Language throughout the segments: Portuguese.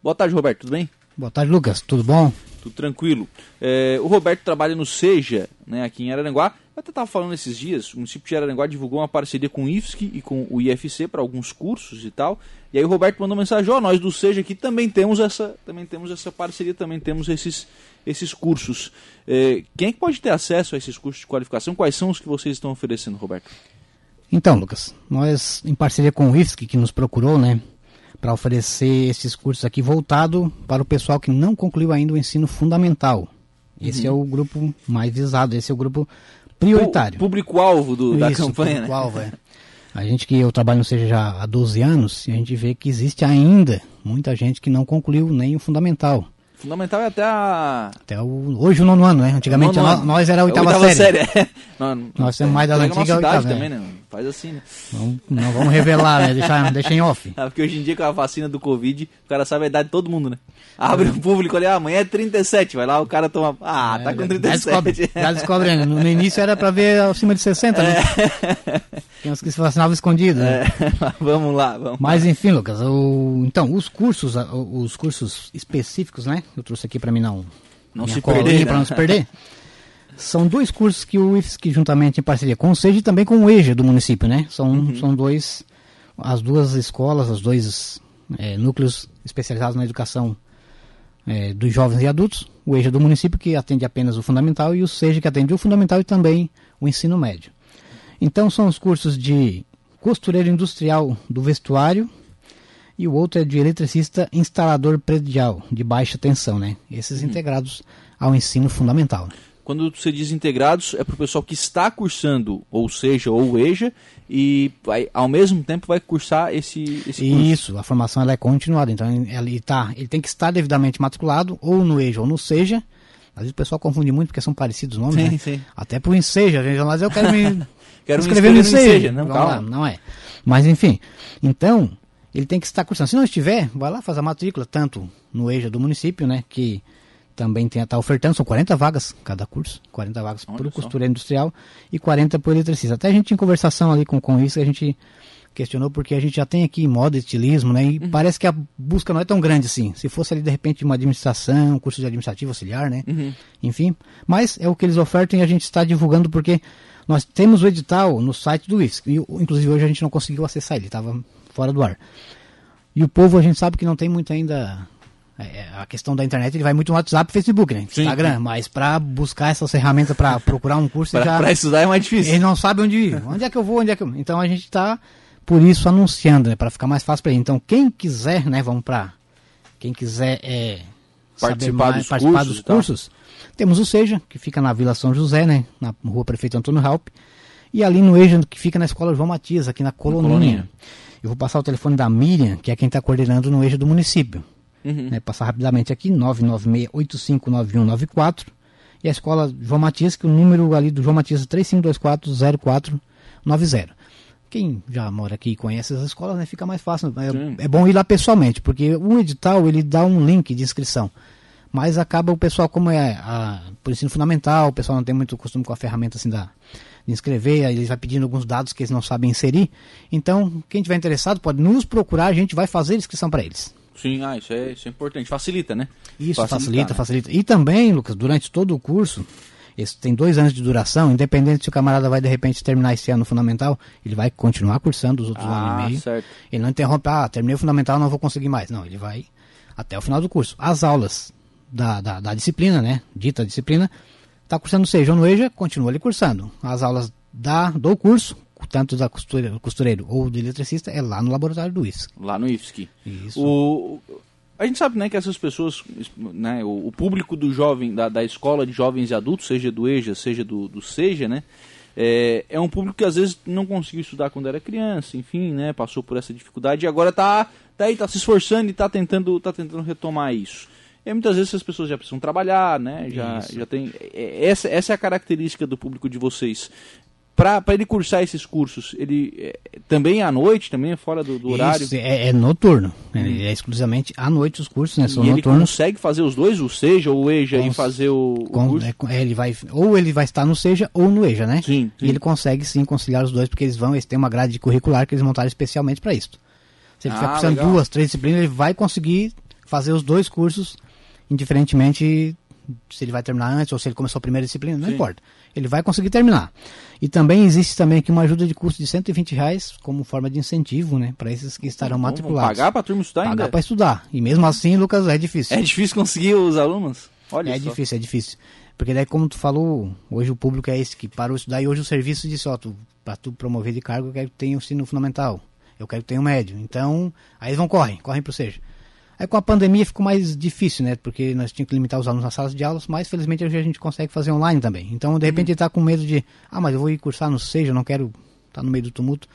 Boa tarde, Roberto, tudo bem? Boa tarde, Lucas, tudo bom? Tudo tranquilo. É, o Roberto trabalha no Seja, né, aqui em Araranguá. Eu até estava falando esses dias, o município de Araranguá divulgou uma parceria com o IFSC e com o IFC para alguns cursos e tal. E aí o Roberto mandou mensagem, ó, oh, nós do Seja aqui também temos essa, também temos essa parceria, também temos esses, esses cursos. É, quem é que pode ter acesso a esses cursos de qualificação? Quais são os que vocês estão oferecendo, Roberto? Então, Lucas, nós em parceria com o IFSC que nos procurou, né, para oferecer esses cursos aqui voltado para o pessoal que não concluiu ainda o ensino fundamental. Esse uhum. é o grupo mais visado, esse é o grupo prioritário. Público-alvo da campanha, público -alvo, né? É. A gente que eu trabalho no Seja já há 12 anos, e a gente vê que existe ainda muita gente que não concluiu nem o fundamental. Fundamental é até a. Até o, hoje o nono ano, né? Antigamente nós, nós era a oitava, oitava série. série. não, nós temos mais das antigas oitava. também, né? Faz assim, né? Não, não vamos revelar, né? Deixar, deixa em off. Ah, porque hoje em dia com a vacina do Covid, o cara sabe a idade de todo mundo, né? Abre é. o público ali, ah, amanhã é 37, vai lá, o cara toma. Ah, é, tá com 37. Já descobre, já descobre né? No início era pra ver acima de 60, né? É. Tem uns que se vacinavam escondido, né? É. vamos lá, vamos Mas enfim, Lucas, o, então, os cursos, os cursos específicos, né? Eu trouxe aqui pra mim não. Não se perder. Né? Pra não se perder. São dois cursos que o IFSC, juntamente em parceria com o SEJA e também com o EJA do município, né? São, uhum. são dois, as duas escolas, os dois é, núcleos especializados na educação é, dos jovens e adultos. O EJA do município, que atende apenas o fundamental, e o SEJA, que atende o fundamental e também o ensino médio. Então, são os cursos de costureiro industrial do vestuário, e o outro é de eletricista instalador predial, de baixa tensão, né? Esses uhum. integrados ao ensino fundamental. Quando você diz integrados, é para o pessoal que está cursando, ou seja, ou EJA, e vai, ao mesmo tempo vai cursar esse, esse curso. Isso, a formação ela é continuada, então ele, tá, ele tem que estar devidamente matriculado, ou no EJA ou no SEJA, às vezes o pessoal confunde muito porque são parecidos os nomes, sim, né? Sim. Até pro Enseja, gente, mas eu quero me quero escrever no Enseja. Não, calma. não é. Mas enfim, então, ele tem que estar cursando. Se não estiver, vai lá fazer a matrícula, tanto no EJA do município, né, que também está ofertando, são 40 vagas cada curso, 40 vagas para o costureiro industrial e 40 para o eletricista. Até a gente em conversação ali com, com isso, a gente questionou porque a gente já tem aqui moda, estilismo, né? E uhum. parece que a busca não é tão grande assim. Se fosse ali de repente uma administração, curso de administrativo auxiliar, né? Uhum. Enfim, mas é o que eles ofertam e a gente está divulgando porque nós temos o edital no site do IFSC. E, inclusive hoje a gente não conseguiu acessar ele, estava fora do ar. E o povo a gente sabe que não tem muito ainda é, a questão da internet ele vai muito no WhatsApp e Facebook, né? Instagram, sim. mas para buscar essas ferramentas para procurar um curso para estudar é mais difícil. Ele não sabe onde ir, onde é que eu vou, onde é que eu... Então a gente está por isso anunciando, né, para ficar mais fácil para ele. Então quem quiser, né, vamos para quem quiser é, participar, mais, dos, participar cursos, dos cursos, temos o Seja, que fica na Vila São José, né, na Rua Prefeito Antônio Halp, e ali no EJA, que fica na Escola João Matias, aqui na Coloninha. Eu vou passar o telefone da Miriam, que é quem está coordenando no EJA do município. Uhum. Né, passar rapidamente aqui, 996-859194. E a escola João Matias, que o número ali do João Matias é 35240490. Quem já mora aqui e conhece as escolas, né, fica mais fácil. É, é, bom ir lá pessoalmente, porque o edital ele dá um link de inscrição. Mas acaba o pessoal, como é a, por ensino fundamental, o pessoal não tem muito costume com a ferramenta assim da, de inscrever, aí eles vai pedindo alguns dados que eles não sabem inserir. Então, quem tiver interessado pode nos procurar, a gente vai fazer inscrição para eles. Sim, ah, isso é, isso é importante. Facilita, né? Isso, facilita, facilita. E também, Lucas, durante todo o curso, esse tem dois anos de duração, independente se o camarada vai de repente terminar esse ano fundamental, ele vai continuar cursando os outros ah, anos e meio. Certo. Ele não interrompe, ah, terminei o fundamental, não vou conseguir mais. Não, ele vai até o final do curso. As aulas da, da, da disciplina, né? Dita disciplina, está cursando seja no EJA, continua ali cursando. As aulas da, do curso tanto da costureira, costureiro ou do eletricista, é lá no laboratório do IFSC. Lá no IFSC. Isso. O, a gente sabe né, que essas pessoas, né, o, o público do jovem, da, da escola de jovens e adultos, seja do EJA, seja do, do SEJA, né, é, é um público que às vezes não conseguiu estudar quando era criança, enfim, né, passou por essa dificuldade e agora está tá aí, tá se esforçando e está tentando, tá tentando retomar isso. E muitas vezes as pessoas já precisam trabalhar, né? Já, já tem. É, essa, essa é a característica do público de vocês para ele cursar esses cursos, ele é, também é à noite, também é fora do, do horário? Isso, é, é noturno. Hum. É, exclusivamente à noite os cursos, né? São e noturnos. ele consegue fazer os dois, o SEJA ou o EJA, Cons... e fazer o, o curso? É, ele vai, ou ele vai estar no SEJA ou no EJA, né? Sim, sim. E ele consegue sim conciliar os dois, porque eles vão, eles têm uma grade curricular que eles montaram especialmente para isso. Se ele ah, cursando legal. duas, três disciplinas, ele vai conseguir fazer os dois cursos, indiferentemente se ele vai terminar antes ou se ele começou a primeira disciplina, não Sim. importa. Ele vai conseguir terminar. E também existe também aqui uma ajuda de custo de 120 reais como forma de incentivo, né? Para esses que estarão Bom, matriculados. Pagar para a turma estudar pagar ainda? Pagar para estudar. E mesmo assim, Lucas, é difícil. É difícil conseguir os alunos? Olha É só. difícil, é difícil. Porque daí, como tu falou, hoje o público é esse que parou de estudar e hoje o serviço disse, ó, tu, para tu promover de cargo, eu quero que tenha o ensino fundamental. Eu quero que tenha o médio. Então, aí eles vão correm, correm para o seja. Aí com a pandemia ficou mais difícil, né? Porque nós tínhamos que limitar os alunos nas salas de aulas, mas felizmente hoje a gente consegue fazer online também. Então, de repente, uhum. ele está com medo de, ah, mas eu vou ir cursar no seja, não quero estar tá no meio do tumulto.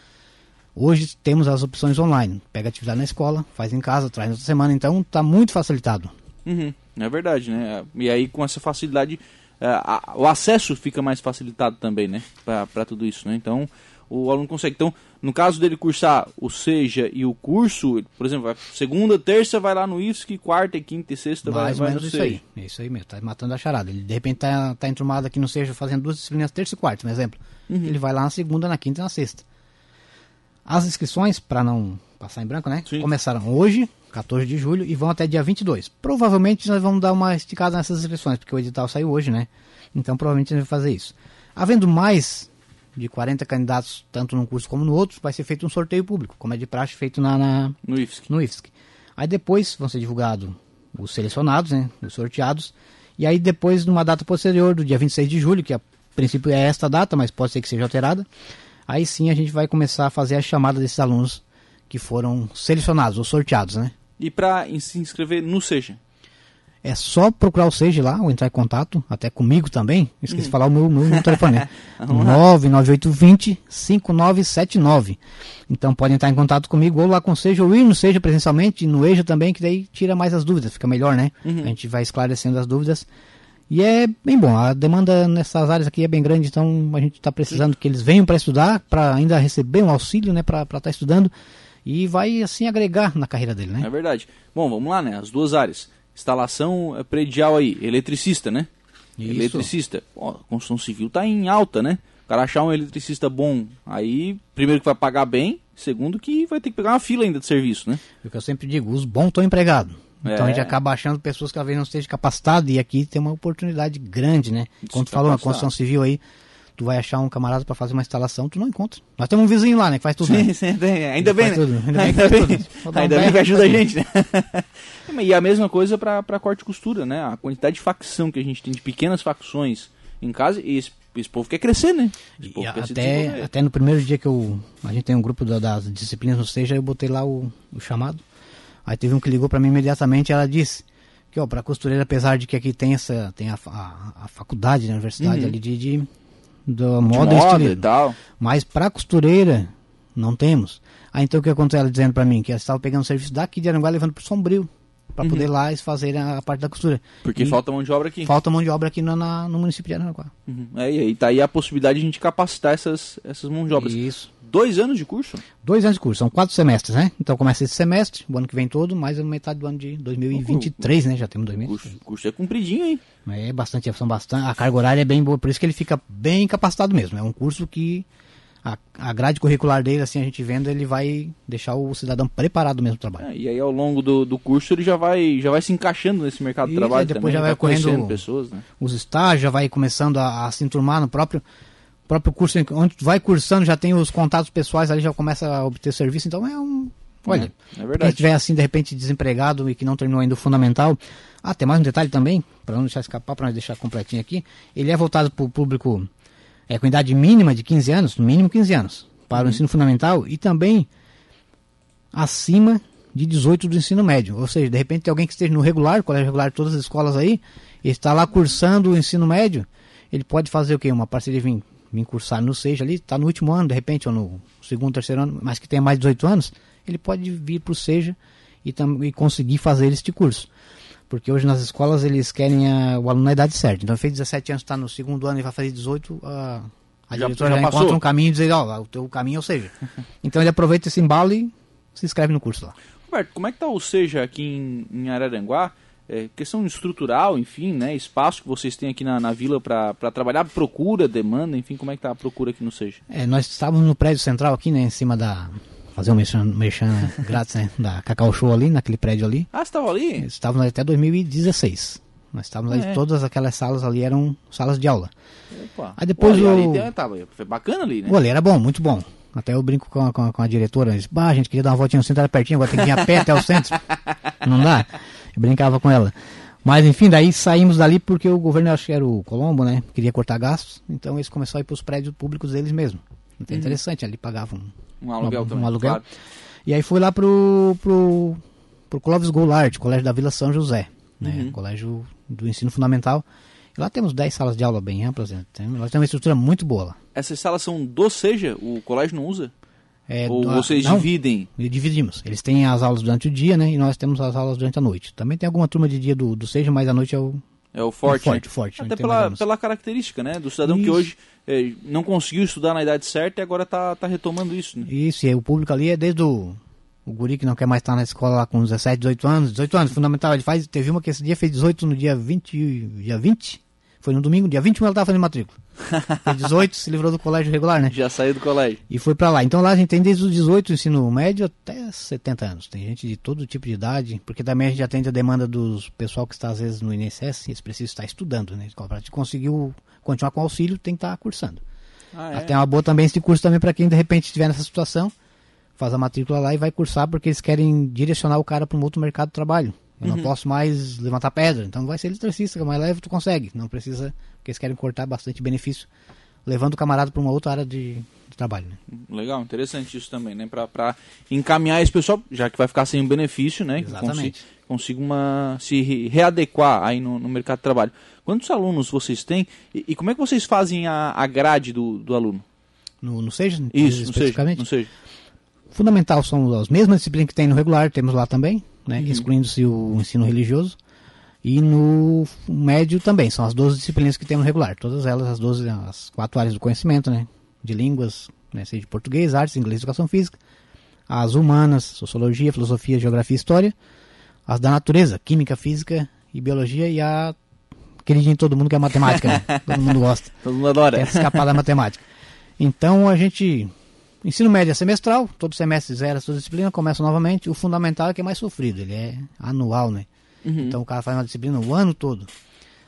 Hoje temos as opções online. Pega atividade na escola, faz em casa, traz na outra semana. Então, está muito facilitado. Uhum. É verdade, né? E aí com essa facilidade, é, a, o acesso fica mais facilitado também, né? Para tudo isso, né? Então o aluno consegue. Então, no caso dele cursar o SEJA e o curso, por exemplo, segunda, terça vai lá no IFSC, quarta, quinta e sexta Mais vai, vai no isso SEJA. Aí. É isso aí mesmo, tá matando a charada. Ele de repente tá, tá entrumado aqui no SEJA fazendo duas disciplinas terça e quarta, por exemplo. Uhum. Ele vai lá na segunda, na quinta e na sexta. As inscrições, para não passar em branco, né? Sim. Começaram hoje, 14 de julho, e vão até dia 22. Provavelmente nós vamos dar uma esticada nessas inscrições, porque o edital saiu hoje, né? Então provavelmente a gente vai fazer isso. Havendo mais de 40 candidatos, tanto num curso como no outro, vai ser feito um sorteio público, como é de praxe feito na, na no, IFSC. no IFSC. Aí depois vão ser divulgados os selecionados, né, os sorteados, e aí depois, numa data posterior, do dia 26 de julho, que a princípio é esta data, mas pode ser que seja alterada, aí sim a gente vai começar a fazer a chamada desses alunos que foram selecionados ou sorteados, né? E para se inscrever no Seja? É só procurar o Seja lá, ou entrar em contato, até comigo também. Esqueci de falar o meu, meu, meu telefone. Né? 99820 5979. Então pode entrar em contato comigo ou lá com o Seja, ou ir no Seja presencialmente, no EJA também, que daí tira mais as dúvidas, fica melhor, né? Uhum. A gente vai esclarecendo as dúvidas. E é bem bom, a demanda nessas áreas aqui é bem grande, então a gente está precisando que eles venham para estudar, para ainda receber um auxílio, né, para estar tá estudando e vai assim agregar na carreira dele, né? É verdade. Bom, vamos lá, né? As duas áreas. Instalação eh, predial aí, eletricista, né? Isso. Eletricista. Ó, a construção civil tá em alta, né? O cara achar um eletricista bom, aí, primeiro que vai pagar bem, segundo que vai ter que pegar uma fila ainda de serviço, né? É o que eu sempre digo, os bons estão empregados. Então é. a gente acaba achando pessoas que talvez não estejam capacitadas e aqui tem uma oportunidade grande, né? Quando tu falou na construção civil aí, tu vai achar um camarada para fazer uma instalação, tu não encontra. Nós temos um vizinho lá, né, que faz tudo. Sim, né? sim, tem. Ainda bem, né? Ainda, ainda bem, bem, ainda bem que ajuda a gente, né? e a mesma coisa para corte e costura, né? A quantidade de facção que a gente tem de pequenas facções em casa e esse, esse povo quer crescer, né? Até, até no primeiro dia que eu, a gente tem um grupo da, das disciplinas no Seja, eu botei lá o, o chamado. Aí teve um que ligou para mim imediatamente, ela disse que ó, para costureira, apesar de que aqui tem essa tem a, a, a faculdade, a universidade uhum. ali de, de da moda, moda e tal. Mas para costureira, não temos. Aí então o que aconteceu ela dizendo para mim? Que ela estava pegando serviço daqui de Aranguá levando para Sombrio. Para uhum. poder lá fazer a parte da costura. Porque e falta mão de obra aqui. Falta mão de obra aqui no, na, no município de Aranguá. Uhum. É, e aí tá aí a possibilidade de a gente capacitar essas, essas mãos de obras. Isso. Dois anos de curso? Dois anos de curso, são quatro semestres, né? Então começa esse semestre, o ano que vem todo, mais a metade do ano de 2023, né? Já temos dois meses. O curso, curso é compridinho, hein? É bastante, são bastante. A carga horária é bem boa, por isso que ele fica bem capacitado mesmo. É um curso que a, a grade curricular dele, assim, a gente vendo, ele vai deixar o cidadão preparado mesmo para trabalho. É, e aí ao longo do, do curso ele já vai, já vai se encaixando nesse mercado de trabalho depois também, já vai correndo pessoas, né? os estágios, já vai começando a, a se enturmar no próprio próprio curso, onde vai cursando, já tem os contatos pessoais, ali já começa a obter serviço, então é um. Olha, é, é quem estiver assim, de repente, desempregado e que não terminou ainda o fundamental. Ah, tem mais um detalhe também, para não deixar escapar, para nós deixar completinho aqui. Ele é voltado para o público é, com idade mínima de 15 anos, no mínimo 15 anos, para uhum. o ensino fundamental e também acima de 18 do ensino médio. Ou seja, de repente tem alguém que esteja no regular, colégio regular de todas as escolas aí, está lá cursando o ensino médio, ele pode fazer o quê? Uma parceria vir vir cursar no SEJA ali, está no último ano, de repente, ou no segundo, terceiro ano, mas que tenha mais de 18 anos, ele pode vir para o SEJA e, e conseguir fazer este curso. Porque hoje nas escolas eles querem a, o aluno na idade certa. Então, fez 17 anos, está no segundo ano e vai fazer 18, a, a já, diretora já, já encontra um caminho e diz, ó, o teu caminho é o SEJA. então ele aproveita esse embalo e se inscreve no curso lá. Roberto, como é que está o SEJA aqui em, em Araranguá? é, questão estrutural, enfim, né, espaço que vocês têm aqui na, na vila para trabalhar, procura, demanda, enfim, como é que está a procura aqui no Seja? É, nós estávamos no prédio central aqui, né, em cima da, fazer um merchan, merchan grátis, né? Da Cacau Show ali, naquele prédio ali. Ah, você estava ali? Estávamos até 2016. Nós estávamos ali, É. todas aquelas salas ali eram salas de aula. Opa. Aí depois Olha, ali o- tem- tava, foi bacana ali, né? O ali era bom, muito bom. Até eu brinco com a, com a, com a diretora, eu disse, bah, a gente queria dar uma voltinha no centro, era pertinho, agora tem que vir a pé até o centro. Não dá? Eu brincava com ela. Mas enfim, daí saímos dali porque o governo, acho que era o Colombo, né? Queria cortar gastos, então eles começaram a ir para os prédios públicos deles mesmo. Então é interessante, ali pagavam. Um aluguel um também. aluguel. claro. E aí fui lá pro, pro, pro Clóvis Goulart, colégio da Vila São José, né? Uhum. Colégio do ensino fundamental. E lá temos 10 salas de aula bem amplas, né? tem, lá tem uma estrutura muito boa lá. Essas salas são do Seja? O colégio não usa? É, Ou do- vocês não, dividem? E dividimos. Eles têm as aulas durante o dia, né? E nós temos as aulas durante a noite. Também tem alguma turma de dia do, do Seja, mas a noite é o. É o forte, forte, forte, Até pela, pela característica, né? Do cidadão que Isso. hoje eh, não conseguiu estudar na idade certa e agora tá, tá retomando isso, né? Isso, e o público ali é desde o. O guri que não quer mais estar na escola lá com 17, 18 anos. 18 anos, fundamental. Ele faz. Teve uma que esse dia fez 18 no dia 20. Dia 20? Foi no domingo, dia 21 ela estava fazendo matrícula. Fez 18, se livrou do colégio regular, né? Já saiu do colégio. E foi pra lá. Então lá a gente tem desde os 18, ensino médio, até 70 anos. Tem gente de todo tipo de idade, porque também a gente atende a demanda dos pessoal que está às vezes no INSS, eles precisam estar estudando, né? Para conseguiu continuar com auxílio, tem que estar cursando. Ah, é? Tem uma boa também esse curso também para quem de repente estiver nessa situação, faz a matrícula lá e vai cursar porque eles querem direcionar o cara para um outro mercado de trabalho. Eu não posso mais levantar pedra, então vai ser eletricista, que é mais leve, tu consegue. Não precisa, porque eles querem cortar bastante benefício, levando o camarada para uma outra área de, de trabalho. Né? Legal, interessante isso também, né? Pra encaminhar esse pessoal, já que vai ficar sem o benefício, né? que Exatamente. consi- Consiga uma, se re- readequar aí no, no mercado de trabalho. Quantos alunos vocês têm e, e como é que vocês fazem a, a grade do, do aluno? No, no SEJA, Isso, especificamente, não seja. fundamental são as mesmas disciplinas que tem no regular, temos lá também, né? Uhum. excluindo-se o ensino religioso. E no médio também, são as 12 disciplinas que tem no regular. Todas elas, as 12, as quatro áreas do conhecimento, né? De línguas, né? seja de português, artes, inglês, educação física. As humanas, sociologia, filosofia, geografia e história. As da natureza, química, física e biologia. E a queridinha de todo mundo que é matemática, né? Todo mundo gosta. Todo mundo adora. Tenta escapar da matemática. Então a gente. Ensino médio é semestral, todo semestre zero essa disciplina, começa novamente. O fundamental é que é mais sofrido, ele é anual, né? Uhum. Então o cara faz uma disciplina o ano todo.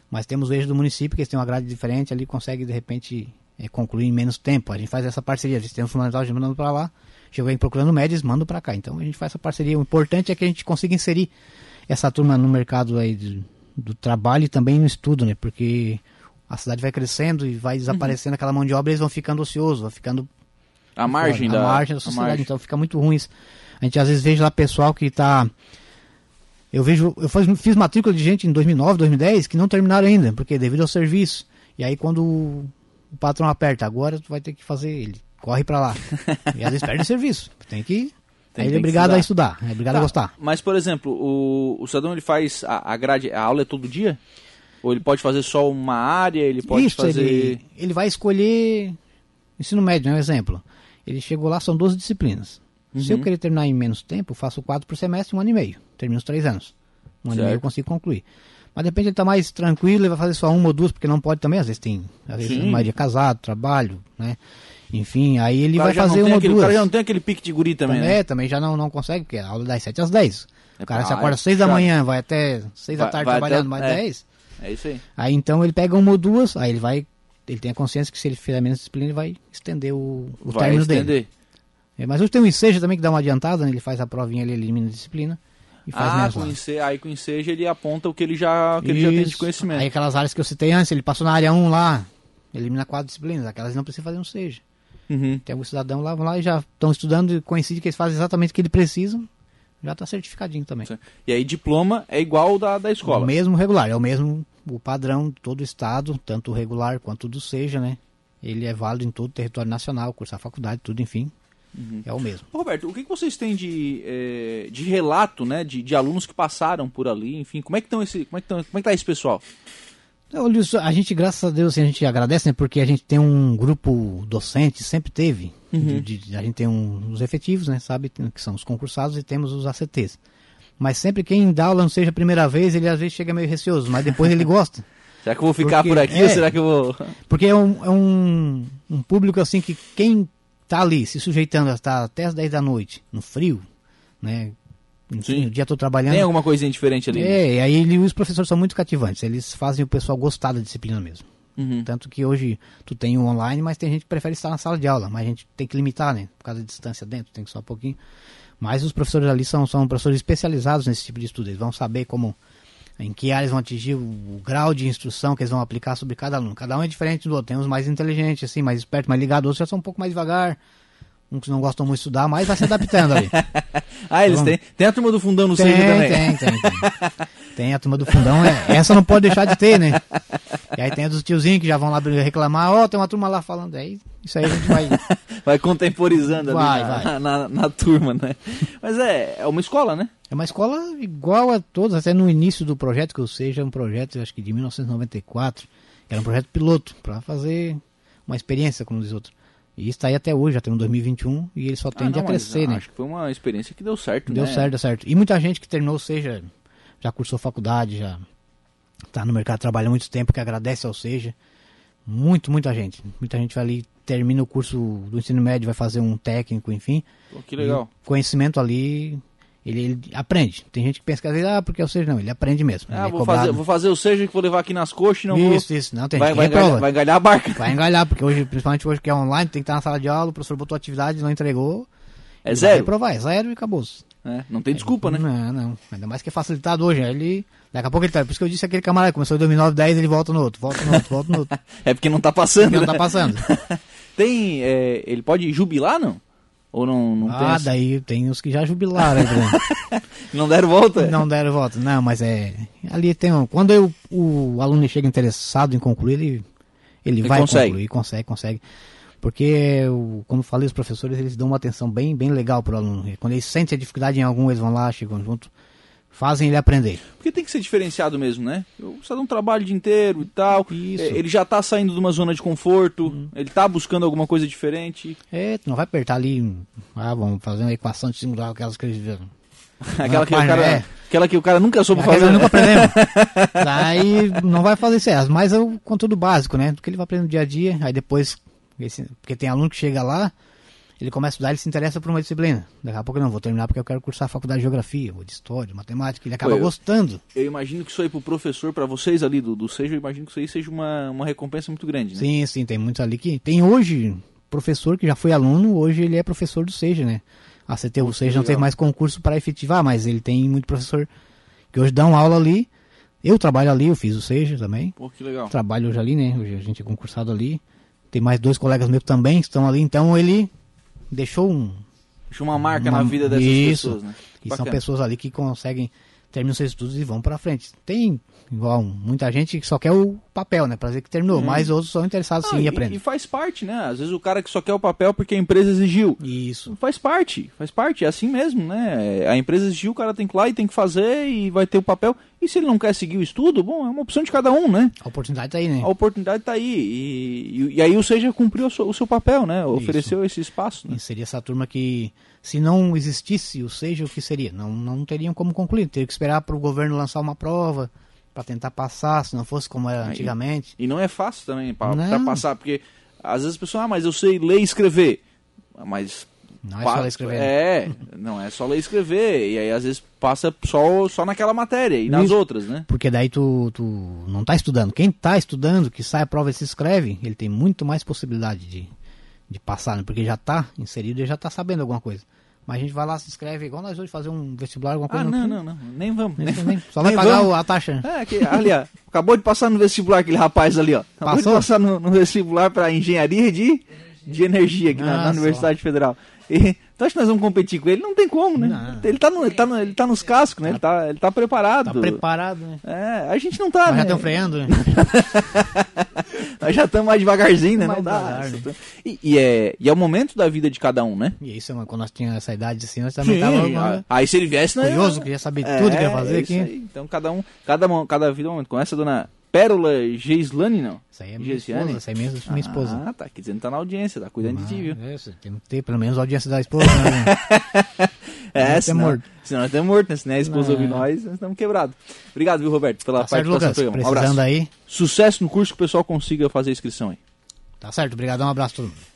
Mas temos o eixo do município, que eles têm uma grade diferente, ali consegue de repente é, concluir em menos tempo. A gente faz essa parceria, a gente tem um fundamental, a gente manda para lá, chegou aí procurando médios, manda para cá. Então a gente faz essa parceria. O importante é que a gente consiga inserir essa turma no mercado aí do, do trabalho e também no estudo, né? Porque a cidade vai crescendo e vai desaparecendo aquela mão de obra, eles vão ficando ociosos, vão ficando A margem da a margem da sociedade, margem. então fica muito ruim isso. A gente às vezes vejo lá pessoal que está eu vejo, eu faz- fiz matrícula de gente em 2009, 2010 que não terminaram ainda, porque devido ao serviço. E aí quando o, patrão aperta, agora tu vai ter que fazer, ele corre para lá. e às vezes perde o serviço. Tem que Tem- aí ele é obrigado a estudar, é obrigado Tá, a gostar. Mas, por exemplo, o, o cidadão ele faz a, a grade, a aula é todo dia? Ou ele pode fazer só uma área, ele pode Isso, fazer... ele, ele vai escolher ensino médio, né, um exemplo. Ele chegou lá, são 12 disciplinas. Se eu Uhum. querer terminar em menos tempo, faço quatro por semestre, um ano e meio. Termino os três anos. Um ano e Certo. meio eu consigo concluir. Mas de repente ele está mais tranquilo, ele vai fazer só uma ou duas, porque não pode também, às vezes tem, às vezes Sim. a maioria é casado, trabalho, né? Enfim, aí ele O vai fazer uma ou aquele, O duas. cara já não tem aquele pique de guri também, também, né? é, também já não, não consegue, porque a aula é das 7 às 10. É o cara pra- se acorda é às 6 da manhã, vai até 6 da tarde vai trabalhando, até- mais é. 10. É isso aí. Aí então ele pega uma ou duas, aí ele vai. Ele tem a consciência que se ele fizer menos disciplina, ele vai estender o, o Vai término dele. estender. É, mas hoje tem o Enseja também que dá uma adiantada, né? ele faz a provinha, ele elimina a disciplina e faz Ah, menos com lá. ense- aí com o enseja ele aponta o que ele já, o que ele já tem de conhecimento. Aí aquelas áreas que eu citei antes, ele passou na área 1 lá, elimina quatro disciplinas, aquelas não precisa fazer um Seja. Uhum. Tem alguns cidadãos lá, vão lá e já estão estudando e coincide que eles fazem exatamente o que eles precisam, já está certificadinho também. E aí diploma é igual ao da, da escola. O mesmo regular, é o mesmo o padrão de todo o estado, tanto regular quanto do Seja, né? Ele é válido em todo o território nacional, cursar faculdade, tudo, enfim. Uhum. É o mesmo. Roberto, o que, vocês têm de, eh, de relato, né, de, de alunos que passaram por ali, enfim, como é que estão esse, como é que, tão, como é que tá esse pessoal? Olha, a gente, graças a Deus, assim, a gente agradece, né? Porque a gente tem um grupo docente, sempre teve. Uhum. de- de- a gente tem um, os efetivos, né? Sabe? Que são os concursados e temos os ACTs. Mas sempre quem dá aula, não seja a primeira vez, ele às vezes chega meio receoso, mas depois ele gosta. Será que eu vou ficar Porque- por aqui é. ou será que eu vou... Porque é um, é um, um público assim que quem tá ali se sujeitando a estar até as 10 da noite, no frio, né? Enfim, Sim. o dia todo trabalhando. Tem alguma coisinha diferente ali. né? É, e aí ele- os professores são muito cativantes, eles fazem o pessoal gostar da disciplina mesmo. Uhum. Tanto que hoje tu tem o online, mas tem gente que prefere estar na sala de aula, mas a gente tem que limitar, né? Por causa da distância dentro, tem que só um pouquinho. Mas os professores ali são, são professores especializados nesse tipo de estudo, eles vão saber como, em que áreas vão atingir o, o grau de instrução que eles vão aplicar sobre cada aluno. Cada um é diferente do outro, tem uns mais inteligentes, assim, mais espertos, mais ligados, outros já são um pouco mais devagar, uns que não gostam muito de estudar, mas vai se adaptando ali. Ah, eles Vamos. têm. Tem a turma do fundão no Tem, também. tem, tem, tem. Tem a turma do fundão, é, essa não pode deixar de ter, né? E aí tem a dos tiozinhos que já vão lá reclamar, ó, tem uma turma lá falando, aí isso aí a gente vai. Vai contemporizando Vai, ali na, vai. Na, na turma, né? Mas é, é uma escola, né? É uma escola igual a todas, até no início do projeto, que eu seja um projeto, acho que de 1994, era um projeto piloto, para fazer uma experiência, como diz outro. E está aí até hoje, já tem um 2021, e ele só Ah, tende não, a mas crescer, né? Acho que foi uma experiência que deu certo, Deu né? certo, deu certo. E muita gente que terminou, seja, já cursou faculdade, já tá no mercado trabalhando há muito tempo, que agradece ao Seja. Muito, muita gente. Muita gente vai ali, termina o curso do ensino médio, vai fazer um técnico, enfim. Pô, que legal. E conhecimento ali, ele, ele aprende. Tem gente que pensa que às vezes, ah, porque é o Seja, não, ele aprende mesmo. Ah, é vou cobrado. fazer, vou fazer o seja que vou levar aqui nas coxas e não vou. Isso, isso. Não, tem vai, gente vai, engalhar, vai engalhar a barca. Vai engalhar, porque hoje, principalmente hoje que é online, tem que estar na sala de aula, o professor botou atividade, não entregou. É ele Vai zero. reprovar, é zero e acabou. É, não tem desculpa, né? Não, não. Ainda mais que é facilitado hoje. aí Ele, daqui a pouco ele tá. Por isso que eu disse aquele camarada, começou em 2009, 10, ele volta no outro, volta no outro, volta no outro. É porque não tá passando. Porque não né? tá passando. Tem. é, ele pode jubilar, não? Ou não, não tem ah, essa- daí tem os que já jubilaram, né? Não deram volta? Não deram voto. Não, mas é. Ali tem um. Quando eu- o aluno chega interessado em concluir, ele, ele, Ele vai consegue. concluir, consegue, consegue. Porque, o- como eu falei, os professores eles dão uma atenção bem, bem legal pro aluno. E Quando eles sentem a dificuldade em algum, eles vão lá, chegam junto, fazem ele aprender. Porque tem que ser diferenciado mesmo, né? Eu só dá um trabalho o dia inteiro e tal. Isso. É, Ele já tá saindo de uma zona de conforto, ele tá buscando alguma coisa diferente. É, tu não vai apertar ali, ah, vamos fazer uma equação de singular, aquelas que eles aquela, que o cara, é. aquela que o cara nunca soube Aquelas fazer. nunca aprendemos. Daí não vai fazer isso, aí, mas é o conteúdo básico, né? Do que ele vai aprender no dia a dia, aí depois, porque tem aluno que chega lá, ele começa a estudar, ele se interessa por uma disciplina. Daqui a pouco não vou terminar porque eu quero cursar a faculdade de geografia, ou de história, de matemática, ele acaba Pô, eu- gostando. Eu imagino que isso aí pro professor, pra vocês ali do, do Seja, eu imagino que isso aí seja uma, uma recompensa muito grande, né? Sim, sim, tem muitos ali que. Tem hoje professor que já foi aluno, hoje ele é professor do SEJA, né? A CTU SEJA não legal. mais concurso para efetivar, mas ele tem muito professor que hoje dão aula ali. Eu trabalho ali, eu fiz o SEJA também. Pô, que legal. Trabalho hoje ali, né? Hoje a gente é concursado ali. Tem mais dois colegas meus também que estão ali, então ele deixou um. Deixa uma marca Uma- na vida dessas Isso. pessoas, né? E são Bacana. pessoas ali que conseguem terminam seus estudos e vão para frente. Tem igual muita gente que só quer o papel, né? Pra dizer que terminou, mas outros são interessados sim Ah, em e, aprender. e faz parte, né? Às vezes o cara que só quer o papel porque a empresa exigiu. Isso. Faz parte, faz parte, é assim mesmo, né? A empresa exigiu, o cara tem que ir lá e tem que fazer e vai ter o papel. E se ele não quer seguir o estudo, bom, é uma opção de cada um, né? A oportunidade tá aí, né? A oportunidade tá aí. E, e, e aí o Seja cumpriu o seu, o seu papel, né? Ofereceu esse espaço. Né? E seria essa turma que, se não existisse o seja, o que seria? Não, não teriam como concluir. Teria que esperar para o governo lançar uma prova para tentar passar, se não fosse como era Aí. antigamente. E não é fácil também pra passar, porque às vezes a pessoa, ah, mas eu sei ler e escrever. Mas. Não é pa- só ler e escrever. né? É, não é só ler e escrever. E aí às vezes passa só, só naquela matéria e nas Isso. outras, né? Porque daí tu, tu não tá estudando. Quem tá estudando, que sai a prova e se inscreve, ele tem muito mais possibilidade de, de passar, né? Porque já tá inserido e já tá sabendo alguma coisa. Mas a gente vai lá, se inscreve, igual nós hoje fazer um vestibular, alguma Ah, coisa. não, não, não. Nem vamos. Nem- Nem, só vai nem pagar vamos. a taxa. É, que, ali, ó, acabou de passar no vestibular aquele rapaz ali, ó. Acabou Passou? de passar no, no vestibular para engenharia de, de energia aqui na, na Ah, Universidade Federal. E, então acho que nós vamos competir com ele? Não tem como, né? Não. Ele, tá no, ele, tá no- ele tá nos cascos, né? Ele tá, ele tá preparado. Tá preparado, né? É, a gente não tá, Nós né? já estão freando, né? Nós já estamos mais devagarzinho, né? Mais não dá. devagar, né? E, e é, e é o momento da vida de cada um, né? E isso, quando nós tínhamos essa idade assim, nós também a- aí se ele viesse, nós... curioso, queria saber tudo que ia fazer é aqui. isso aí. Então cada um, cada, cada vida é um momento. Com essa dona Pérola Geislane, não? Isso aí é minha Gesiane? esposa, isso aí é minha, minha esposa. Ah, tá. Quer dizer, não tá na audiência, tá cuidando de ti, viu? Ah, isso, tem que ter pelo menos a audiência da esposa, né? É, senão, morto. senão nós estamos mortos, né? Se não é a esposa Não. ouvir nós, nós estamos quebrados. Obrigado, viu, Roberto, pela Tá participação no programa. Um abraço. aí. Sucesso no curso que o pessoal consiga fazer a inscrição aí. Tá certo, obrigadão, um abraço a todo mundo.